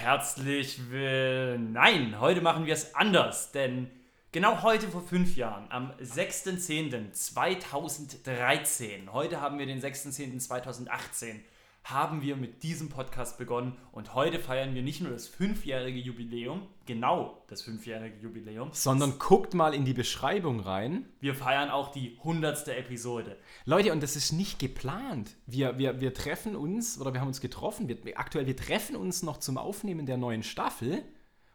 Herzlich will. Nein, heute machen wir es anders, denn genau heute vor fünf Jahren, am 6.10.2013, heute haben wir den 6.10.2018, haben wir mit diesem Podcast begonnen und heute feiern wir nicht nur das fünfjährige Jubiläum, genau das fünfjährige Jubiläum, sondern guckt mal in die Beschreibung rein. Wir feiern auch die hundertste Episode. Leute, und das ist nicht geplant. Wir, wir, wir treffen uns, oder wir haben uns getroffen, wir, aktuell, wir treffen uns noch zum Aufnehmen der neuen Staffel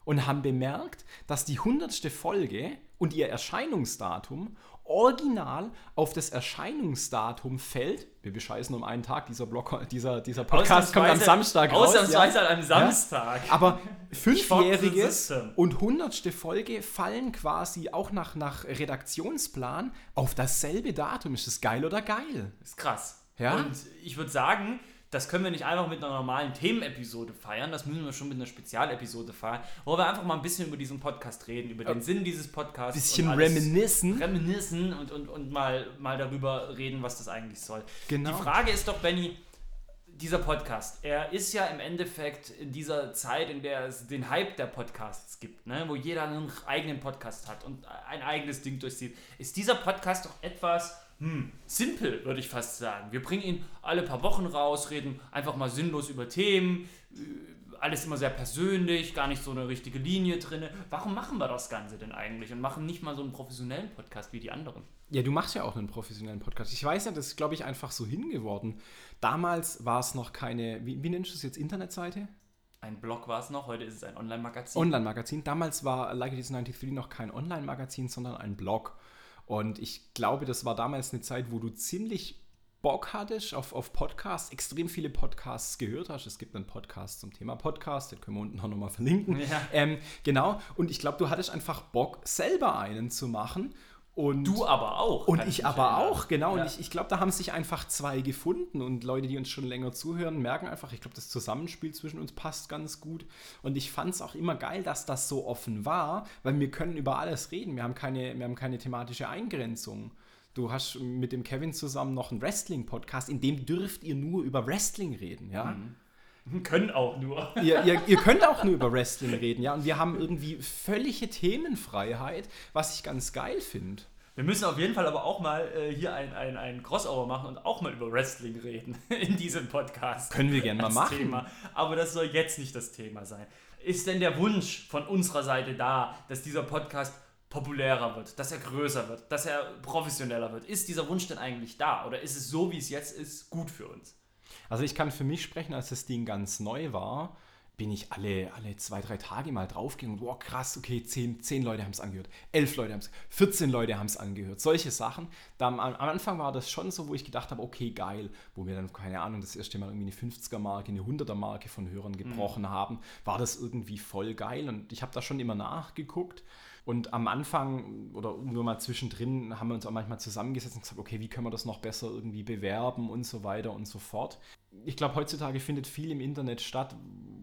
und haben bemerkt, dass die hundertste Folge und ihr Erscheinungsdatum original auf das Erscheinungsdatum fällt. Wir bescheißen um einen Tag, dieser, Blog, dieser, dieser Podcast kommt am Samstag raus. Ausnahmsweise ja. an einem Samstag. Ja. Aber fünfjähriges und hundertste Folge fallen quasi auch nach, nach Redaktionsplan auf dasselbe Datum. Ist das geil oder geil? Ist krass. Ja? Und ich würde sagen, das können wir nicht einfach mit einer normalen Themenepisode feiern, das müssen wir schon mit einer Spezialepisode feiern, wo wir einfach mal ein bisschen über diesen Podcast reden, über den Sinn dieses Podcasts. Bisschen reminiszen. Reminiszen und, und, und mal, mal darüber reden, was das eigentlich soll. Genau. Die Frage ist doch, Benny, dieser Podcast, er ist ja im Endeffekt in dieser Zeit, in der es den Hype der Podcasts gibt, ne, wo jeder einen eigenen Podcast hat und ein eigenes Ding durchzieht, ist dieser Podcast doch etwas, hm, simpel, würde ich fast sagen. Wir bringen ihn alle paar Wochen raus, reden einfach mal sinnlos über Themen, äh, alles immer sehr persönlich, gar nicht so eine richtige Linie drin. Warum machen wir das Ganze denn eigentlich und machen nicht mal so einen professionellen Podcast wie die anderen? Ja, du machst ja auch einen professionellen Podcast. Ich weiß ja, das ist, glaube ich, einfach so hingeworden. Damals war es noch keine, wie, wie nennst du es jetzt, Internetseite? Ein Blog war es noch, heute ist es ein Online-Magazin. Online-Magazin. Damals war Like It Is 93 noch kein Online-Magazin, sondern ein Blog. Und ich glaube, das war damals eine Zeit, wo du ziemlich Bock hattest auf, auf Podcasts, extrem viele Podcasts gehört hast. Es gibt einen Podcast zum Thema Podcast, den können wir unten auch nochmal verlinken. Ja. Ähm, genau, und ich glaube, du hattest einfach Bock, selber einen zu machen. Und du aber auch. Und ich aber erinnern. auch, genau. Ja. Und ich, ich glaube, da haben sich einfach zwei gefunden. Und Leute, die uns schon länger zuhören, merken einfach, ich glaube, das Zusammenspiel zwischen uns passt ganz gut. Und ich fand es auch immer geil, dass das so offen war, weil wir können über alles reden. Wir haben keine, wir haben keine thematische Eingrenzung. Du hast mit dem Kevin zusammen noch einen Wrestling-Podcast, in dem dürft ihr nur über Wrestling reden, ja. Mhm. Können auch nur. Ihr, ihr, ihr, könnt auch nur über Wrestling reden, ja. Und wir haben irgendwie völlige Themenfreiheit, was ich ganz geil finde. Wir müssen auf jeden Fall aber auch mal äh, hier ein, ein, ein Crossover machen und auch mal über Wrestling reden in diesem Podcast. Können wir gerne mal machen. Thema. Aber das soll jetzt nicht das Thema sein. Ist denn der Wunsch von unserer Seite da, dass dieser Podcast populärer wird, dass er größer wird, dass er professioneller wird? Ist dieser Wunsch denn eigentlich da? Oder ist es so, wie es jetzt ist, gut für uns? Also ich kann für mich sprechen, als das Ding ganz neu war, bin ich alle, alle zwei, drei Tage mal draufgegangen und wow, krass, okay, zehn, zehn Leute haben es angehört, elf Leute haben es, 14 Leute haben es angehört, solche Sachen. Da, am, am, Anfang war das schon so, wo ich gedacht habe, okay, geil, wo wir dann, keine Ahnung, das erste Mal irgendwie eine 50er-Marke, eine 100er-Marke von Hörern gebrochen mhm. haben, war das irgendwie voll geil und ich habe da schon immer nachgeguckt und am Anfang oder nur mal zwischendrin haben wir uns auch manchmal zusammengesetzt und gesagt, okay, wie können wir das noch besser irgendwie bewerben und so weiter und so fort. Ich glaube, heutzutage findet viel im Internet statt,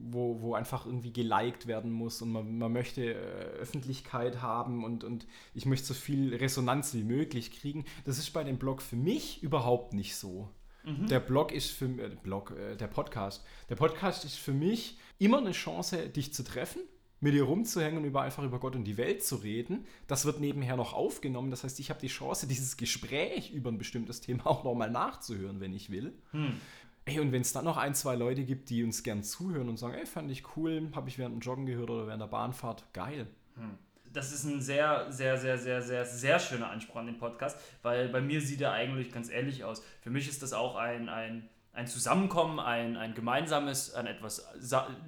wo, wo einfach irgendwie geliked werden muss und man, man möchte äh, Öffentlichkeit haben und, und ich möchte so viel Resonanz wie möglich kriegen. Das ist bei dem Blog für mich überhaupt nicht so. Mhm. Der Blog ist für äh, Blog, äh, der Podcast. Der Podcast ist für mich immer eine Chance, dich zu treffen mit dir rumzuhängen und über einfach über Gott und die Welt zu reden. Das wird nebenher noch aufgenommen. Das heißt, ich habe die Chance, dieses Gespräch über ein bestimmtes Thema auch nochmal nachzuhören, wenn ich will. Hm. Ey, und wenn es dann noch ein, zwei Leute gibt, die uns gern zuhören und sagen, ey, fand ich cool, habe ich während dem Joggen gehört oder während der Bahnfahrt, geil. Hm. Das ist ein sehr, sehr, sehr, sehr, sehr, sehr schöner Anspruch an den Podcast, weil bei mir sieht er eigentlich ganz ähnlich aus. Für mich ist das auch ein, ein ein Zusammenkommen, ein, ein gemeinsames an etwas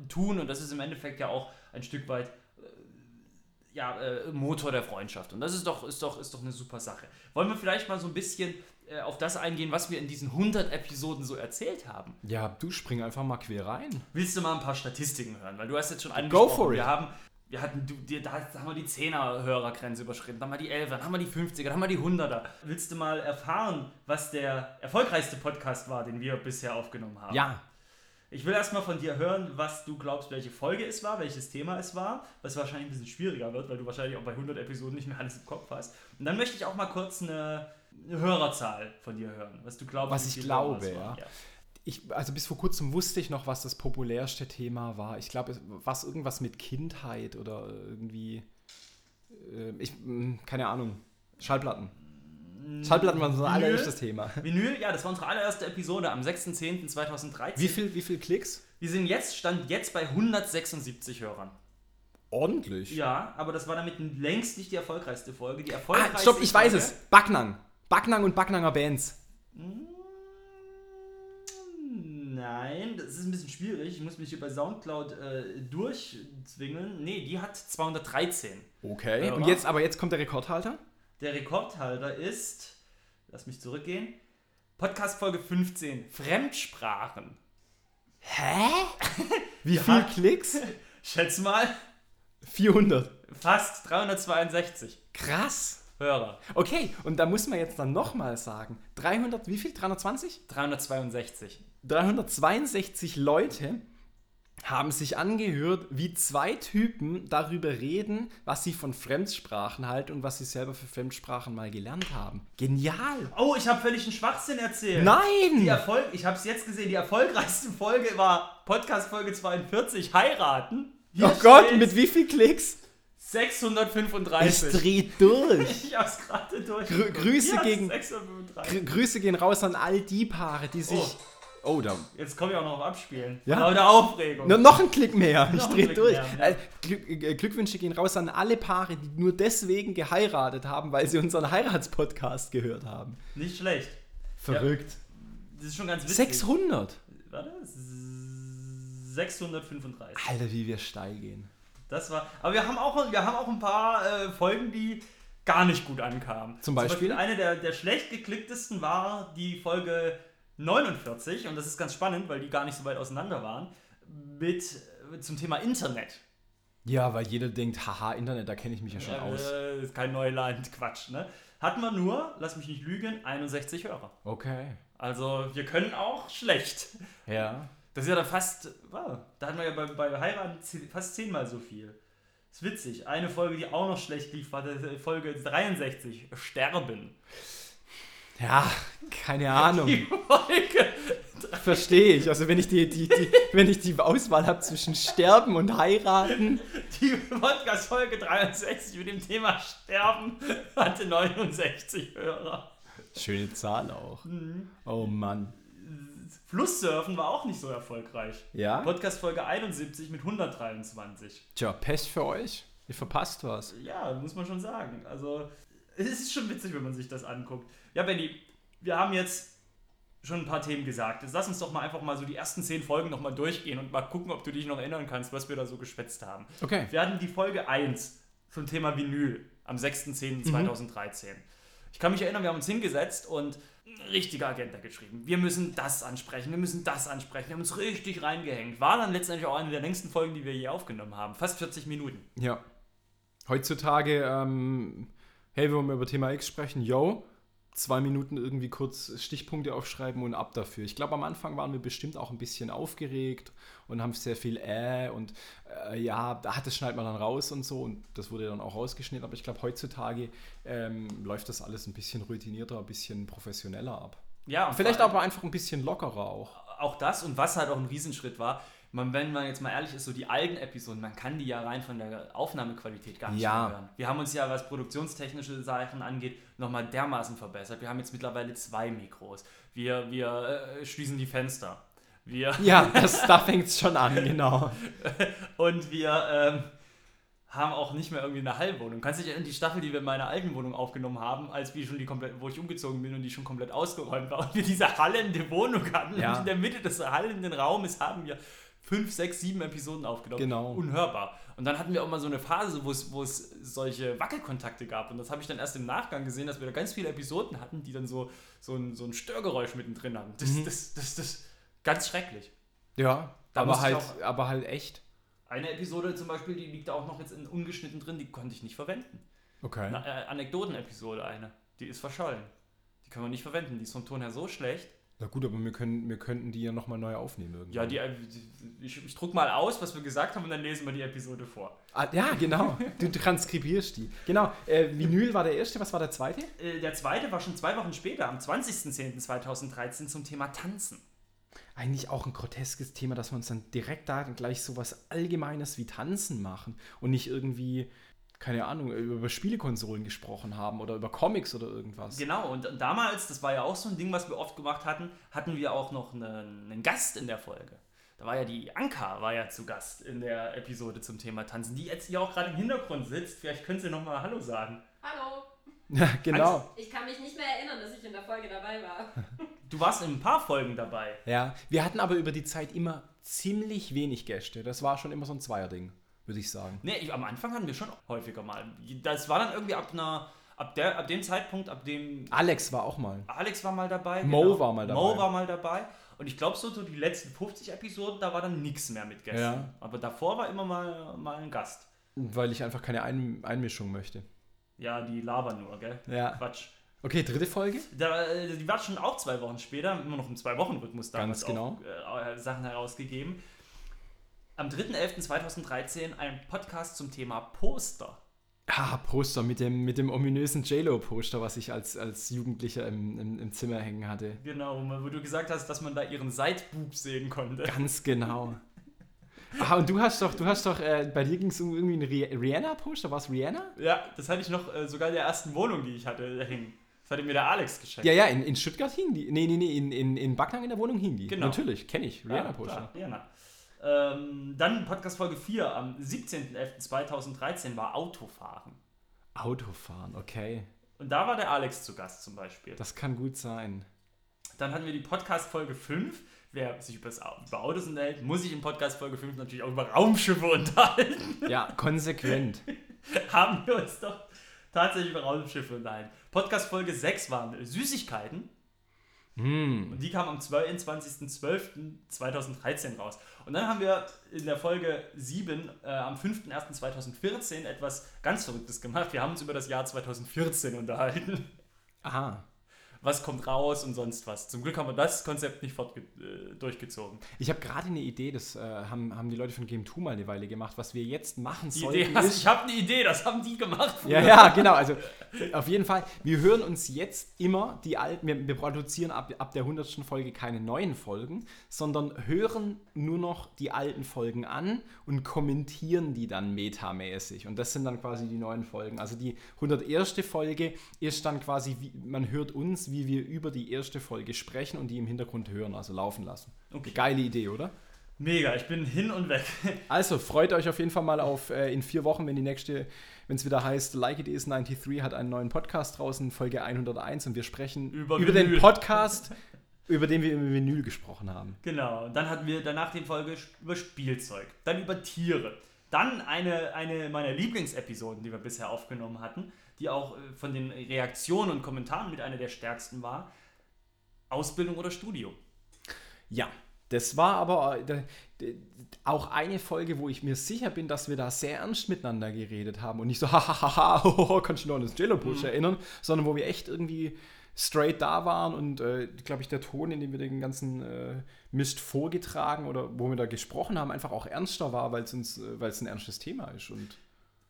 tun und das ist im Endeffekt ja auch ein Stück weit äh, ja, äh, Motor der Freundschaft. Und das ist doch, ist, doch, ist doch eine super Sache. Wollen wir vielleicht mal so ein bisschen äh, auf das eingehen, was wir in diesen 100 Episoden so erzählt haben? Ja, du spring einfach mal quer rein. Willst du mal ein paar Statistiken hören? Weil du hast jetzt schon angesprochen, Go for it. wir haben wir hatten, du, da haben wir die 10er-Hörergrenze überschritten, dann haben wir die 11er, dann haben wir die 50er, dann haben wir die 100er. Willst du mal erfahren, was der erfolgreichste Podcast war, den wir bisher aufgenommen haben? Ja. Ich will erstmal von dir hören, was du glaubst, welche Folge es war, welches Thema es war, was wahrscheinlich ein bisschen schwieriger wird, weil du wahrscheinlich auch bei 100 Episoden nicht mehr alles im Kopf hast. Und dann möchte ich auch mal kurz eine, eine Hörerzahl von dir hören, was du glaubst. Was ich glaube, ja. ja. ich, also bis vor kurzem wusste ich noch, was das populärste Thema war. Ich glaube, was irgendwas mit Kindheit oder irgendwie. Äh, ich, hm, keine Ahnung. Schallplatten. Schallplatten waren unser allererstes Thema. Vinyl, ja, das war unsere allererste Episode am 6.10.2013. Wie viel, wie viel Klicks? Wir sind jetzt, stand jetzt bei 176 Hörern. Ordentlich. Ja, aber das war damit längst nicht die erfolgreichste Folge. Die erfolgreichste ah, stopp, ich Folge, weiß es. Backnang. Backnang und Backnanger Bands. Hm, nein, das ist ein bisschen schwierig. Ich muss mich hier bei Soundcloud äh, durchzwingen. Nee, die hat 213. Okay, und jetzt, aber jetzt kommt der Rekordhalter? Der Rekordhalter ist, lass mich zurückgehen, Podcast Folge 15, Fremdsprachen. Hä? Wie viel Klicks? Schätz mal. 400. Fast 362. Krass. Hörer. Okay, und da muss man jetzt dann nochmal sagen, 300, wie viel? 320? 362. 362 Leute haben sich angehört, wie zwei Typen darüber reden, was sie von Fremdsprachen halten und was sie selber für Fremdsprachen mal gelernt haben. Genial! Oh, ich habe völlig einen Schwachsinn erzählt. Nein! Die Erfolg, ich habe es jetzt gesehen, die erfolgreichste Folge war Podcast Folge 42, Heiraten. Hier oh Gott, mit wie viel Klicks? 635. Ich dreh durch. ich hab's gerade durch. Grü Grüße, gegen, Grüße gehen raus an all die Paare, die sich... Oh Oh, da. Jetzt komme ich auch noch auf Abspielen. Ja. Aber der Aufregung. No, noch ein Klick mehr. ich drehe durch. Mehr, ja. Äh, Glück, äh, Glückwünsche gehen raus an alle Paare, die nur deswegen geheiratet haben, weil sie unseren Heiratspodcast gehört haben. Nicht schlecht. Verrückt. Ja, das ist schon ganz witzig. 600. Warte. 635. Alter, wie wir steil gehen. Das war. Aber wir haben auch, wir haben auch ein paar äh, Folgen, die gar nicht gut ankamen. Zum Beispiel? Zum Beispiel eine der, der schlecht geklicktesten war die Folge 49, und das ist ganz spannend, weil die gar nicht so weit auseinander waren, mit äh, zum Thema Internet. Ja, weil jeder denkt, haha, Internet, da kenne ich mich ja schon ja, aus. Äh, ist kein Neuland, Quatsch, ne? Hatten wir nur, lass mich nicht lügen, 61 Hörer. Okay. Also wir können auch schlecht. Ja. Das ist ja dann fast, wow, da hatten wir ja bei, bei Heiraten fast zehnmal so viel. ist witzig. Eine Folge, die auch noch schlecht lief, war Folge 63, Sterben. Ja, keine Ahnung. Die Folge. Verstehe ich. Also wenn ich die, die, die wenn ich die Auswahl habe zwischen Sterben und Heiraten. Die Podcast-Folge 63 mit dem Thema Sterben hatte 69 Hörer. Schöne Zahl auch. Mhm. Oh Mann. Flusssurfen war auch nicht so erfolgreich. Ja. Podcast-Folge 71 mit 123. Tja, Pech für euch. Ihr verpasst was. Ja, muss man schon sagen. Also, es ist schon witzig, wenn man sich das anguckt. Ja, Benny, wir haben jetzt schon ein paar Themen gesagt. Jetzt lass uns doch mal einfach mal so die ersten zehn Folgen nochmal durchgehen und mal gucken, ob du dich noch erinnern kannst, was wir da so geschwätzt haben. Okay. Wir hatten die Folge 1 zum Thema Vinyl am 6.10.2013. Mhm. Ich kann mich erinnern, wir haben uns hingesetzt und eine richtige Agenda geschrieben. Wir müssen das ansprechen, wir müssen das ansprechen. Wir haben uns richtig reingehängt. War dann letztendlich auch eine der längsten Folgen, die wir je aufgenommen haben. Fast 40 Minuten. Ja. Heutzutage, ähm, hey, wir wollen über Thema X sprechen, yo, zwei Minuten irgendwie kurz Stichpunkte aufschreiben und ab dafür. Ich glaube, am Anfang waren wir bestimmt auch ein bisschen aufgeregt und haben sehr viel äh und äh, ja, da das schneidet man dann raus und so und das wurde dann auch rausgeschnitten. Aber ich glaube, heutzutage ähm, läuft das alles ein bisschen routinierter, ein bisschen professioneller ab. Ja, vielleicht aber einfach ein bisschen lockerer auch. Auch das und was halt auch ein Riesenschritt war, man, wenn man jetzt mal ehrlich ist, so die alten Episoden, man kann die ja rein von der Aufnahmequalität gar nicht ja. hören. Wir haben uns ja, was produktionstechnische Sachen angeht, nochmal dermaßen verbessert. Wir haben jetzt mittlerweile zwei Mikros. Wir, wir äh, schließen die Fenster. Wir ja, das, da fängt es schon an, genau. Und wir ähm, haben auch nicht mehr irgendwie eine Hallwohnung. Kannst du dich erinnern, die Staffel, die wir in meiner alten Wohnung aufgenommen haben, als wir schon die komplett, wo ich umgezogen bin und die schon komplett ausgeräumt war und wir diese hallende Wohnung hatten ja. und in der Mitte des hallenden Raumes haben wir fünf, sechs, sieben Episoden aufgenommen. Genau. Unhörbar. Und dann hatten wir auch mal so eine Phase, wo es, wo es solche Wackelkontakte gab. Und das habe ich dann erst im Nachgang gesehen, dass wir da ganz viele Episoden hatten, die dann so, so, ein, so ein Störgeräusch mittendrin haben. Das, mhm. das, das, das, das ganz schrecklich. Ja, da aber halt, aber halt echt. Eine Episode zum Beispiel, die liegt auch noch jetzt in ungeschnitten drin, die konnte ich nicht verwenden. Okay. Eine äh, Anekdoten-Episode eine. Die ist verschollen. Die können wir nicht verwenden. Die ist vom Ton her so schlecht. Na gut, aber wir, können, wir könnten die ja nochmal neu aufnehmen. Irgendwann. Ja, die, äh, ich, ich druck mal aus, was wir gesagt haben und dann lesen wir die Episode vor. Ah, ja, genau. Du transkribierst die. Genau. Äh, Vinyl war der erste, was war der zweite? Äh, der zweite war schon zwei Wochen später, am 20.10.2013 zum Thema Tanzen. eigentlich auch ein groteskes Thema, dass wir uns dann direkt da gleich so was Allgemeines wie Tanzen machen und nicht irgendwie, keine Ahnung, über Spielekonsolen gesprochen haben oder über Comics oder irgendwas. Genau, und damals, das war ja auch so ein Ding, was wir oft gemacht hatten, hatten wir auch noch einen, einen Gast in der Folge. Da war ja die Anka, war ja zu Gast in der Episode zum Thema Tanzen, die jetzt hier auch gerade im Hintergrund sitzt. Vielleicht könnt ihr nochmal Hallo sagen. Hallo. Ja, genau. Ich kann mich nicht mehr erinnern, dass ich in der Folge dabei war. Du warst in ein paar Folgen dabei. Ja, wir hatten aber über die Zeit immer ziemlich wenig Gäste. Das war schon immer so ein Zweierding, würde ich sagen. Nee, ich, am Anfang hatten wir schon häufiger mal. Das war dann irgendwie ab einer. Ab, der, ab dem Zeitpunkt, ab dem. Alex war auch mal. Alex war mal dabei. Mo genau. war mal dabei. Mo war mal dabei. Und ich glaube, so, so die letzten 50 Episoden, da war dann nichts mehr mit Gästen. Ja. Aber davor war immer mal, mal ein Gast. Weil ich einfach keine ein Einmischung möchte. Ja, die labern nur, gell? Ja. Quatsch. Okay, dritte Folge? Da, äh, die war schon auch zwei Wochen später, immer noch im Zwei-Wochen-Rhythmus damals Ganz genau. auch, äh, Sachen herausgegeben. Am 3.11.2013 ein Podcast zum Thema Poster. Ah, Poster mit dem, mit dem ominösen JLo-Poster, was ich als, als Jugendlicher im, im, im, Zimmer hängen hatte. Genau, wo du gesagt hast, dass man da ihren Seitbub sehen konnte. Ganz genau. Ah, und du hast doch, du hast doch, äh, bei dir ging es um irgendwie ein Rihanna-Poster, war es Rihanna? Ja, das hatte ich noch äh, sogar in der ersten Wohnung, die ich hatte, hängen. Das hatte mir der Alex geschenkt. Ja, ja, in, in Stuttgart hing die. Nee, nee, nee, in, in, in Backnang in der Wohnung hing die. Genau. Natürlich, kenne ich. Rihanna-Poster. Ja, Rihanna. Ähm, dann Podcast Folge 4 am 17.11.2013 war Autofahren. Autofahren, okay. Und da war der Alex zu Gast zum Beispiel. Das kann gut sein. Dann hatten wir die Podcast Folge 5. Wer sich über, über Autos unterhält, muss sich in Podcast Folge 5 natürlich auch über Raumschiffe unterhalten. Ja, konsequent. Haben wir uns doch tatsächlich über Raumschiffe unterhalten. Podcast Folge 6 waren Süßigkeiten. Mm. Und die kam am 22.12.2013 raus. Und dann haben wir in der Folge 7 äh, am 5.1.2014 etwas ganz Verrücktes gemacht. Wir haben uns über das Jahr 2014 unterhalten. Aha was kommt raus und sonst was. Zum Glück haben wir das Konzept nicht äh, durchgezogen. Ich habe gerade eine Idee, das äh, haben, haben die Leute von Game 2 mal eine Weile gemacht, was wir jetzt machen sollten. Idee hast, ich habe eine Idee, das haben die gemacht. Früher. Ja, ja, genau. Also auf jeden Fall, wir hören uns jetzt immer die alten, wir, wir produzieren ab, ab der 100. Folge keine neuen Folgen, sondern hören nur noch die alten Folgen an und kommentieren die dann metamäßig. Und das sind dann quasi die neuen Folgen. Also die 101. Folge ist dann quasi, wie, man hört uns, wie wir über die erste Folge sprechen und die im Hintergrund hören, also laufen lassen. Okay. Geile Idee, oder? Mega, ich bin hin und weg. Also freut euch auf jeden Fall mal auf äh, in vier Wochen, wenn die nächste, wenn es wieder heißt, Like It Is 93 hat einen neuen Podcast draußen, Folge 101 und wir sprechen über, über den Podcast, über den wir im Vinyl gesprochen haben. Genau, und dann hatten wir danach die Folge über Spielzeug, dann über Tiere, dann eine, eine meiner Lieblingsepisoden, die wir bisher aufgenommen hatten, die auch äh, von den Reaktionen und Kommentaren mit einer der stärksten war. Ausbildung oder Studium? Ja, das war aber äh, auch eine Folge, wo ich mir sicher bin, dass wir da sehr ernst miteinander geredet haben und nicht so, hahaha, kannst du noch an das Jello-Push mhm. erinnern, sondern wo wir echt irgendwie straight da waren und, äh, glaube ich, der Ton, in dem wir den ganzen äh, Mist vorgetragen oder wo wir da gesprochen haben, einfach auch ernster war, weil es äh, weil es ein ernstes Thema ist und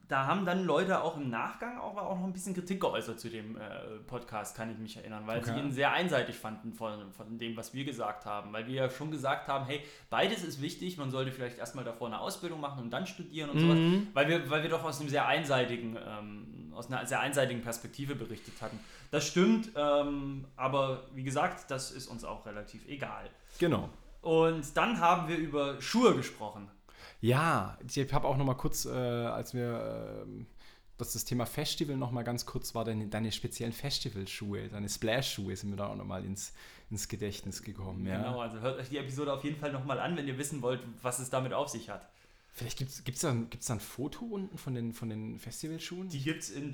da haben dann Leute auch im Nachgang auch, auch noch ein bisschen Kritik geäußert zu dem äh, Podcast, kann ich mich erinnern, weil okay. sie ihn sehr einseitig fanden von, von dem, was wir gesagt haben. Weil wir ja schon gesagt haben, hey, beides ist wichtig, man sollte vielleicht erstmal davor eine Ausbildung machen und dann studieren und mhm. sowas, weil wir, weil wir doch aus einem sehr einseitigen, ähm, aus einer sehr einseitigen Perspektive berichtet hatten. Das stimmt, ähm, aber wie gesagt, das ist uns auch relativ egal. Genau. Und dann haben wir über Schuhe gesprochen. Ja, ich habe auch noch mal kurz, äh, als wir äh, dass das Thema Festival noch mal ganz kurz war, deine, deine speziellen Festivalschuhe, deine Splash-Schuhe sind mir da auch noch mal ins, ins Gedächtnis gekommen. Ja. Genau, also hört euch die Episode auf jeden Fall noch mal an, wenn ihr wissen wollt, was es damit auf sich hat. Vielleicht gibt es da, gibt's da ein Foto unten von den, von den Festivalschuhen? Die gibt es in,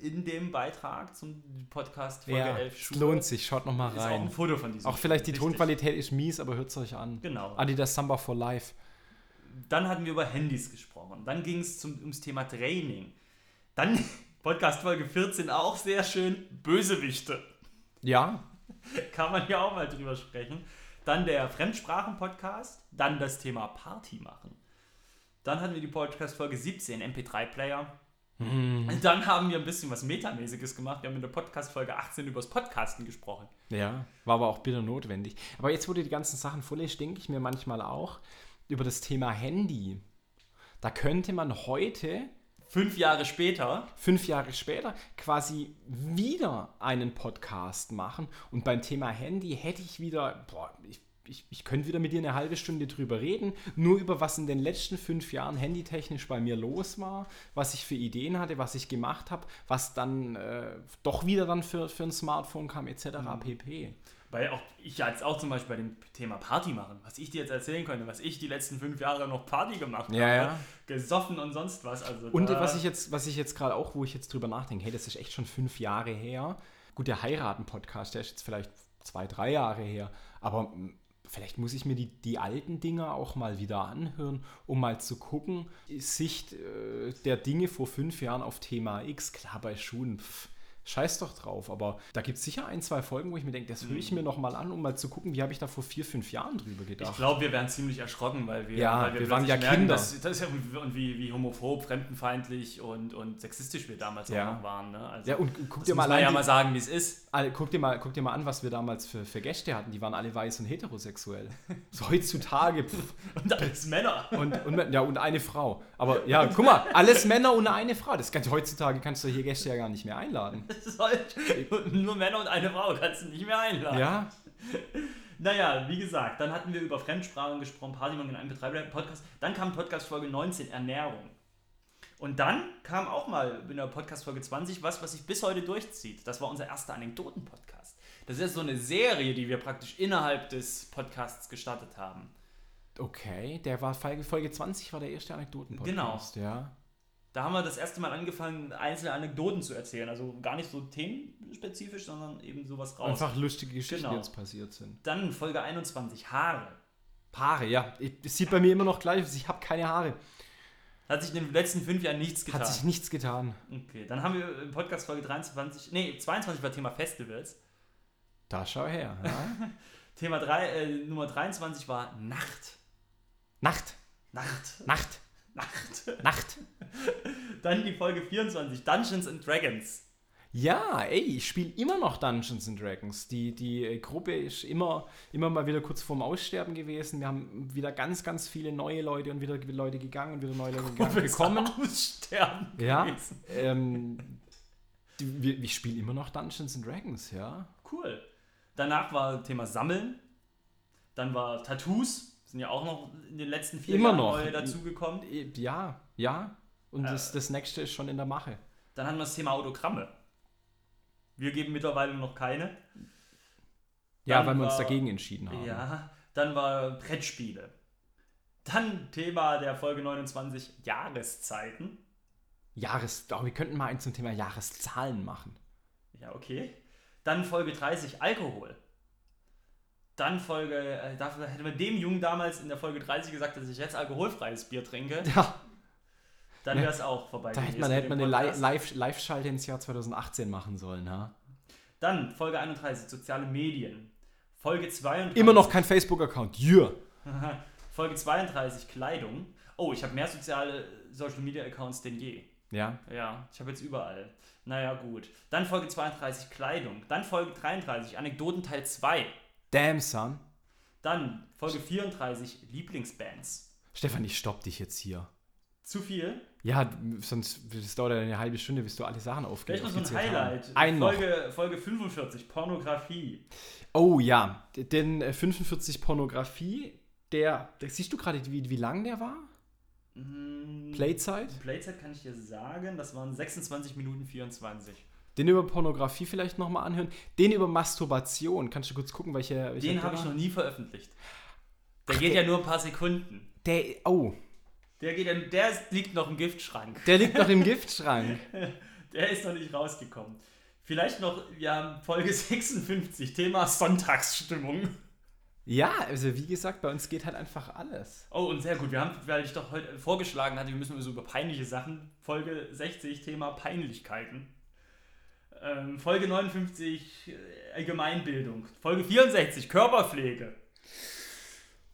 in dem Beitrag zum Podcast Folge ja, 11 Schuhe. lohnt sich, schaut noch mal rein. Ist auch ein Foto von diesem Auch vielleicht die. Tonqualität ist mies, aber hört es euch an. Genau. Adidas Samba for Life. Dann hatten wir über Handys gesprochen. Dann ging es ums Thema Training. Dann Podcast Folge 14 auch sehr schön. Bösewichte. Ja. Kann man ja auch mal drüber sprechen. Dann der Fremdsprachen-Podcast. Dann das Thema Party machen. Dann hatten wir die Podcast Folge 17, MP3-Player. Mhm. Dann haben wir ein bisschen was Metamäßiges gemacht. Wir haben in der Podcast-Folge 18 über das Podcasten gesprochen. Ja, war aber auch bitter notwendig. Aber jetzt, wo du die ganzen Sachen vorlegst, denke ich mir manchmal auch über das Thema Handy. Da könnte man heute fünf Jahre später. Fünf Jahre später quasi wieder einen Podcast machen. Und beim Thema Handy hätte ich wieder, boah, ich, ich, ich könnte wieder mit dir eine halbe Stunde drüber reden, nur über was in den letzten fünf Jahren handytechnisch bei mir los war, was ich für Ideen hatte, was ich gemacht habe, was dann äh, doch wieder dann für, für ein Smartphone kam, etc. Mhm. pp. Weil auch ich jetzt auch zum Beispiel bei dem Thema Party machen, was ich dir jetzt erzählen könnte, was ich die letzten fünf Jahre noch Party gemacht ja, habe, ja. gesoffen und sonst was. Also und was ich jetzt, was ich jetzt gerade auch, wo ich jetzt drüber nachdenke, hey, das ist echt schon fünf Jahre her. Gut, der Heiraten-Podcast, der ist jetzt vielleicht zwei, drei Jahre her, aber vielleicht muss ich mir die, die alten Dinger auch mal wieder anhören, um mal zu gucken, Sicht äh, der Dinge vor fünf Jahren auf Thema X, klar bei Schuhen, pff, scheiß doch drauf. Aber da gibt es sicher ein, zwei Folgen, wo ich mir denke, das höre ich mhm. mir noch mal an, um mal zu gucken, wie habe ich da vor vier, fünf Jahren drüber gedacht. Ich glaube, wir wären ziemlich erschrocken, weil wir, ja, weil wir, wir waren ja merken, Kinder. Dass, das ist ja und wie, wie homophob, fremdenfeindlich und, und sexistisch wir damals ja. auch noch waren. Ne? Also, ja, und guck dir mal an. ja mal sagen, wie es ist. Guck dir, mal, guck dir mal an, was wir damals für, für Gäste hatten. Die waren alle weiß und heterosexuell. so heutzutage. Pff. und alles Männer. Und, und, ja, und eine Frau. Aber ja, guck mal, alles Männer und eine Frau. Das kannst, heutzutage kannst du hier Gäste ja gar nicht mehr einladen. Nur Männer und eine Frau kannst du nicht mehr einladen. Ja. Naja, wie gesagt, dann hatten wir über Fremdsprachen gesprochen, Partymann in einem Betreiber-Podcast. Dann kam Podcast Folge 19, Ernährung. Und dann kam auch mal in der Podcast Folge 20 was, was sich bis heute durchzieht. Das war unser erster Anekdoten-Podcast. Das ist so eine Serie, die wir praktisch innerhalb des Podcasts gestartet haben. Okay, der war Folge 20 war der erste Anekdoten-Podcast. Genau. Ja. Da haben wir das erste Mal angefangen, einzelne Anekdoten zu erzählen. Also gar nicht so themenspezifisch, sondern eben sowas raus. Einfach lustige Geschichten, genau. die uns passiert sind. Dann Folge 21, Haare. Haare, ja. Es sieht bei mir immer noch gleich aus. Ich habe keine Haare. Hat sich in den letzten fünf Jahren nichts getan. Hat sich nichts getan. Okay, dann haben wir im Podcast Folge 23, nee, 22 war Thema Festivals. Da schau her. Ja. Thema 3, äh, Nummer 23 war Nacht. Nacht. Nacht. Nacht. Nacht. Nacht. Dann die Folge 24, Dungeons and Dragons. Ja, ey, ich spiele immer noch Dungeons and Dragons. Die, die äh, Gruppe ist immer, immer mal wieder kurz vorm Aussterben gewesen. Wir haben wieder ganz, ganz viele neue Leute und wieder Leute gegangen und wieder neue Leute gegangen, gekommen. Aussterben ja, gewesen. Ähm, die, ich spiele immer noch Dungeons and Dragons, ja. Cool. Danach war Thema Sammeln. Dann war Tattoos. Sind ja auch noch in den letzten vier Immer Jahren noch. neue dazugekommen. Ja, ja. Und äh, das, das nächste ist schon in der Mache. Dann haben wir das Thema Autogramme. Wir geben mittlerweile noch keine. Ja, dann weil wir war, uns dagegen entschieden haben. Ja, dann war Brettspiele. Dann Thema der Folge 29, Jahreszeiten. Jahres, oh, wir könnten mal eins zum Thema Jahreszahlen machen. Ja, okay. Dann Folge 30, Alkohol. Dann Folge, äh, dafür hätte man dem Jungen damals in der Folge 30 gesagt, dass ich jetzt alkoholfreies Bier trinke. Ja. Dann wäre es auch vorbei. Da hätte man, hätte man eine Live-Schalte ins Jahr 2018 machen sollen, ha? Dann Folge 31, soziale Medien. Folge 32. Immer noch kein Facebook-Account. Yeah. Folge 32, Kleidung. Oh, ich habe mehr soziale Social Media Accounts denn je. Ja. Ja, ich habe jetzt überall. Naja, gut. Dann Folge 32, Kleidung. Dann Folge 33, Anekdoten Teil 2. Damn, son. Dann Folge 34, Lieblingsbands. Stefan, ich stopp dich jetzt hier. Zu viel? Ja, sonst das dauert ja eine halbe Stunde, bis du alle Sachen aufgehst. Vielleicht noch so ein Highlight. Ein Folge, Folge 45, Pornografie. Oh ja, denn 45 Pornografie, der, der siehst du gerade, wie, wie lang der war? Mm, Playzeit? Playzeit kann ich dir sagen, das waren 26 Minuten 24. Den über Pornografie vielleicht nochmal anhören. Den über Masturbation. Kannst du kurz gucken, welche. welche den habe ich noch nie veröffentlicht. Der Ach, geht der, ja nur ein paar Sekunden. Der. Oh. Der, geht, der liegt noch im Giftschrank. Der liegt noch im Giftschrank. der ist noch nicht rausgekommen. Vielleicht noch, ja, Folge 56, Thema Sonntagsstimmung. Ja, also wie gesagt, bei uns geht halt einfach alles. Oh, und sehr gut. Wir haben, weil ich doch heute vorgeschlagen hatte, wir müssen so über peinliche Sachen. Folge 60, Thema Peinlichkeiten. Ähm, Folge 59 äh, Allgemeinbildung. Folge 64 Körperpflege.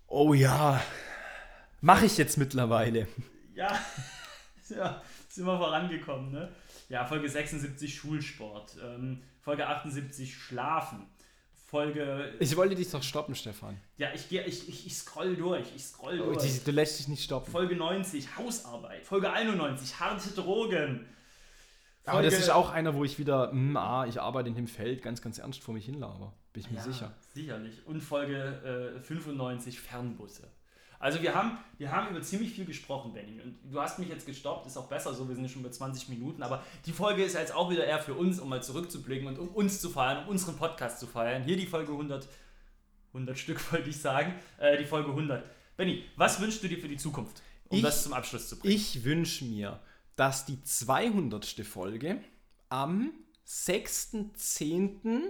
Oh ja. Mache ich jetzt mittlerweile. Ja. ja. sind wir vorangekommen, ne? Ja, Folge 76 Schulsport. Ähm, Folge 78 Schlafen. Folge. Ich wollte dich doch stoppen, Stefan. Ja, ich, geh, ich, ich, ich scroll durch. Ich scroll oh, durch. Du lässt dich nicht stoppen. Folge 90 Hausarbeit. Folge 91 harte Drogen. Folge Aber das ist auch einer, wo ich wieder, mh, ah, ich arbeite in dem Feld ganz, ganz ernst vor mich hinlaber. Bin ich mir ja, sicher. Sicherlich. Und Folge äh, 95 Fernbusse. Also wir haben, wir haben über ziemlich viel gesprochen, Benny. Und du hast mich jetzt gestoppt, ist auch besser so, wir sind schon bei 20 Minuten. Aber die Folge ist jetzt auch wieder eher für uns, um mal zurückzublicken und um uns zu feiern, um unseren Podcast zu feiern. Hier die Folge 100, 100 Stück wollte ich sagen, äh, die Folge 100. Benny, was wünschst du dir für die Zukunft, um ich, das zum Abschluss zu bringen? Ich wünsche mir, dass die 200. Folge am 6.10.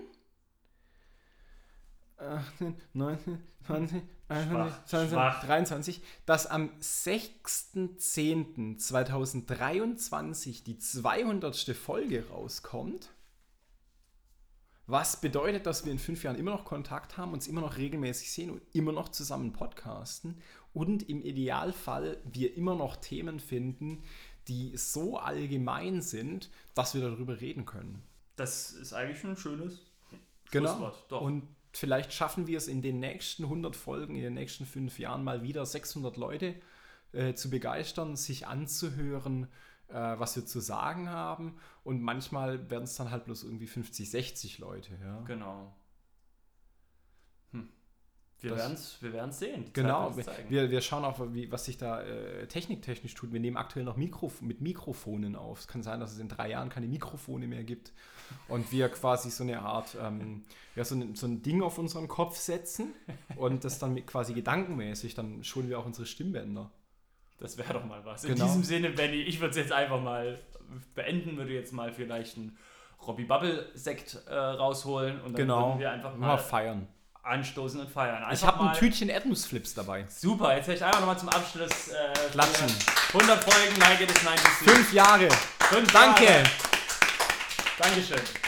18, 19, 20, 21, 22, 23, dass am 6.10.2023 die 200. Folge rauskommt. Was bedeutet, dass wir in fünf Jahren immer noch Kontakt haben, uns immer noch regelmäßig sehen und immer noch zusammen podcasten und im Idealfall wir immer noch Themen finden, die so allgemein sind, dass wir darüber reden können. Das ist eigentlich schon ein schönes genau. Schlusswort. Doch. Und vielleicht schaffen wir es in den nächsten 100 Folgen, in den nächsten fünf Jahren mal wieder 600 Leute äh, zu begeistern, sich anzuhören, äh, was wir zu sagen haben. Und manchmal werden es dann halt bloß irgendwie 50, 60 Leute. Ja? Genau. Wir werden es wir sehen. genau, wir, wir schauen auch, wie, was sich da äh, techniktechnisch tut. Wir nehmen aktuell noch Mikrof mit Mikrofonen auf. Es kann sein, dass es in drei Jahren keine Mikrofone mehr gibt und wir quasi so eine Art, ähm, ja, so ein, so ein Ding auf unseren Kopf setzen und das dann quasi gedankenmäßig, dann schonen wir auch unsere Stimmbänder. Das wäre doch mal was. Genau. In diesem Sinne, Benny, ich würde es jetzt einfach mal beenden, würde jetzt mal vielleicht einen Robbie Bubble Sekt äh, rausholen und dann genau. würden wir einfach mal, mal feiern anstoßen und feiern. Einfach ich habe ein Tütchen Erdnussflips dabei. Super, jetzt hätte ich einfach nochmal zum Abschluss äh, klatschen. 100 Folgen, nein, geht es 90. Fünf Jahre. Fünf Danke. Jahre. Dankeschön.